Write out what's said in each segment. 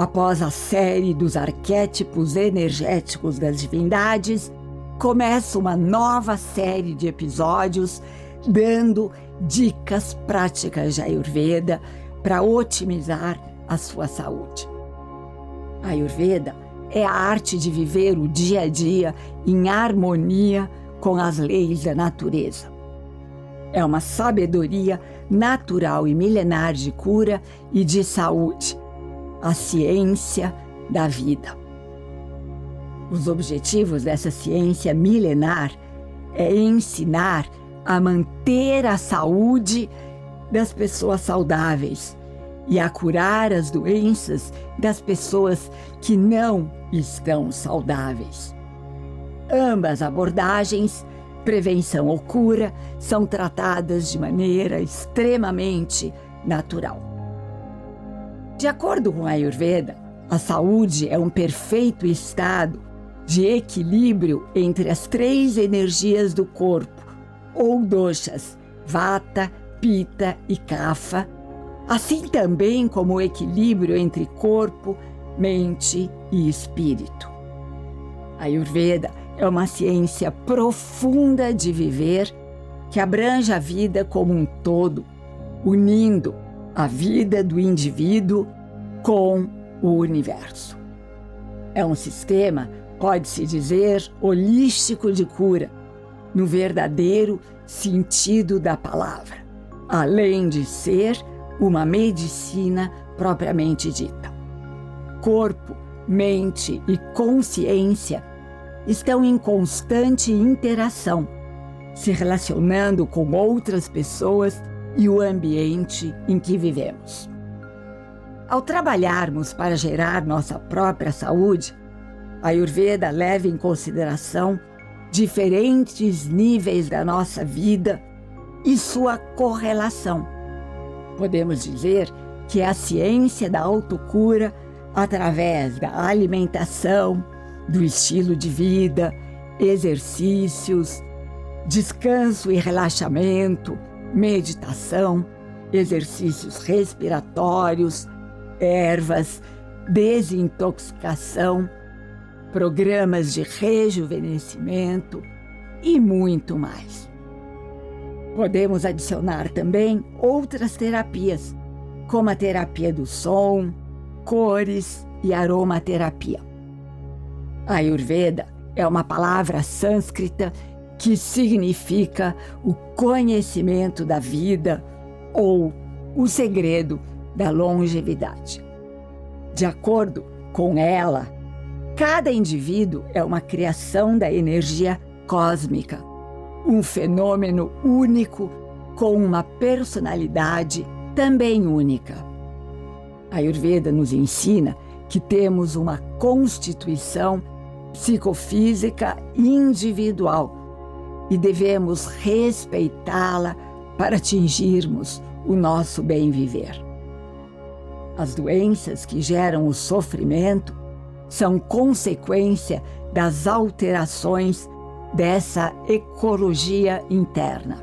após a série dos arquétipos energéticos das divindades, começa uma nova série de episódios dando dicas práticas de Ayurveda para otimizar a sua saúde. A Ayurveda é a arte de viver o dia a dia em harmonia com as leis da natureza. É uma sabedoria natural e milenar de cura e de saúde, a ciência da vida. Os objetivos dessa ciência milenar é ensinar a manter a saúde das pessoas saudáveis e a curar as doenças das pessoas que não estão saudáveis. Ambas abordagens, prevenção ou cura, são tratadas de maneira extremamente natural. De acordo com a Ayurveda, a saúde é um perfeito estado de equilíbrio entre as três energias do corpo, ou doshas, vata, pita e kapha, assim também como o equilíbrio entre corpo, mente e espírito. A Ayurveda é uma ciência profunda de viver que abrange a vida como um todo, unindo a vida do indivíduo com o universo. É um sistema, pode-se dizer, holístico de cura, no verdadeiro sentido da palavra, além de ser uma medicina propriamente dita. Corpo, mente e consciência estão em constante interação, se relacionando com outras pessoas e o ambiente em que vivemos. Ao trabalharmos para gerar nossa própria saúde, a Ayurveda leva em consideração diferentes níveis da nossa vida e sua correlação. Podemos dizer que a ciência da autocura através da alimentação, do estilo de vida, exercícios, descanso e relaxamento, meditação, exercícios respiratórios, ervas, desintoxicação, programas de rejuvenescimento e muito mais. Podemos adicionar também outras terapias, como a terapia do som, cores e aromaterapia. A Ayurveda é uma palavra sânscrita que significa o conhecimento da vida ou o segredo da longevidade. De acordo com ela, cada indivíduo é uma criação da energia cósmica, um fenômeno único com uma personalidade também única. A Ayurveda nos ensina que temos uma constituição psicofísica individual e devemos respeitá-la para atingirmos o nosso bem viver. As doenças que geram o sofrimento são consequência das alterações dessa ecologia interna.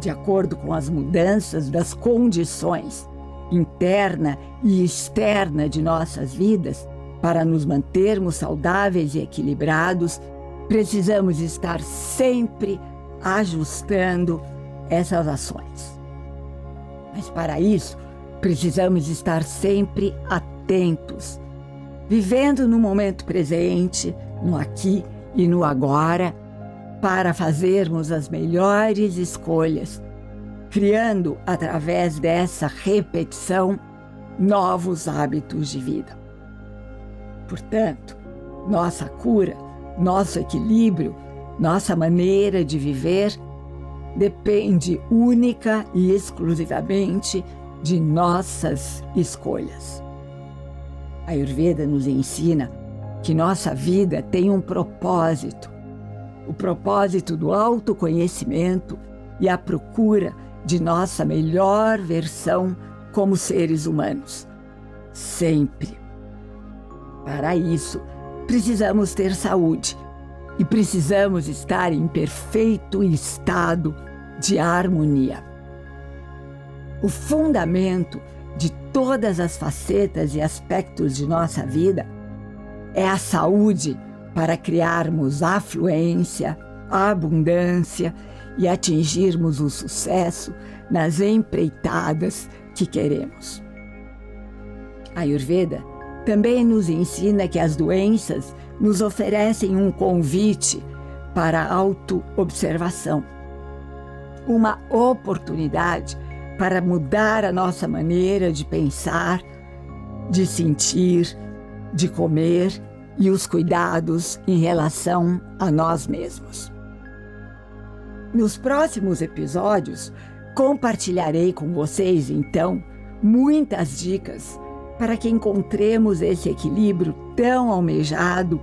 De acordo com as mudanças das condições interna e externa de nossas vidas, para nos mantermos saudáveis e equilibrados, precisamos estar sempre ajustando essas ações. Mas para isso, precisamos estar sempre atentos, vivendo no momento presente, no aqui e no agora, para fazermos as melhores escolhas, criando através dessa repetição novos hábitos de vida. Portanto, nossa cura, nosso equilíbrio, nossa maneira de viver depende única e exclusivamente de nossas escolhas. A Ayurveda nos ensina que nossa vida tem um propósito, o propósito do autoconhecimento e a procura de nossa melhor versão como seres humanos. Sempre. Para isso, precisamos ter saúde e precisamos estar em perfeito estado de harmonia. O fundamento de todas as facetas e aspectos de nossa vida é a saúde para criarmos afluência, abundância e atingirmos o sucesso nas empreitadas que queremos. A Ayurveda também nos ensina que as doenças nos oferecem um convite para autoobservação, uma oportunidade para mudar a nossa maneira de pensar, de sentir, de comer e os cuidados em relação a nós mesmos. Nos próximos episódios, compartilharei com vocês, então, muitas dicas para que encontremos esse equilíbrio tão almejado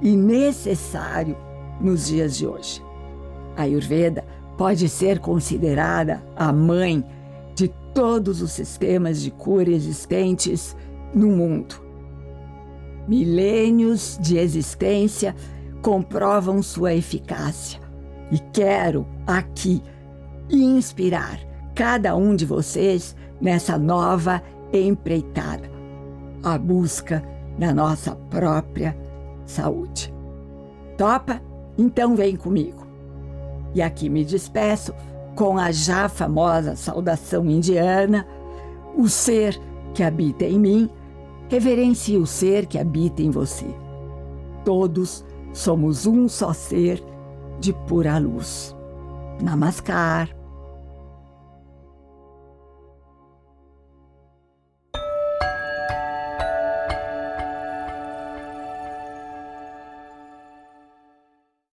e necessário nos dias de hoje. A Ayurveda pode ser considerada a mãe de todos os sistemas de cura existentes no mundo. Milênios de existência comprovam sua eficácia e quero aqui inspirar cada um de vocês nessa nova empreitada a busca da nossa própria saúde. Topa? Então vem comigo. E aqui me despeço com a já famosa saudação indiana: o ser que habita em mim reverencie o ser que habita em você. Todos somos um só ser de pura luz. Namaskar.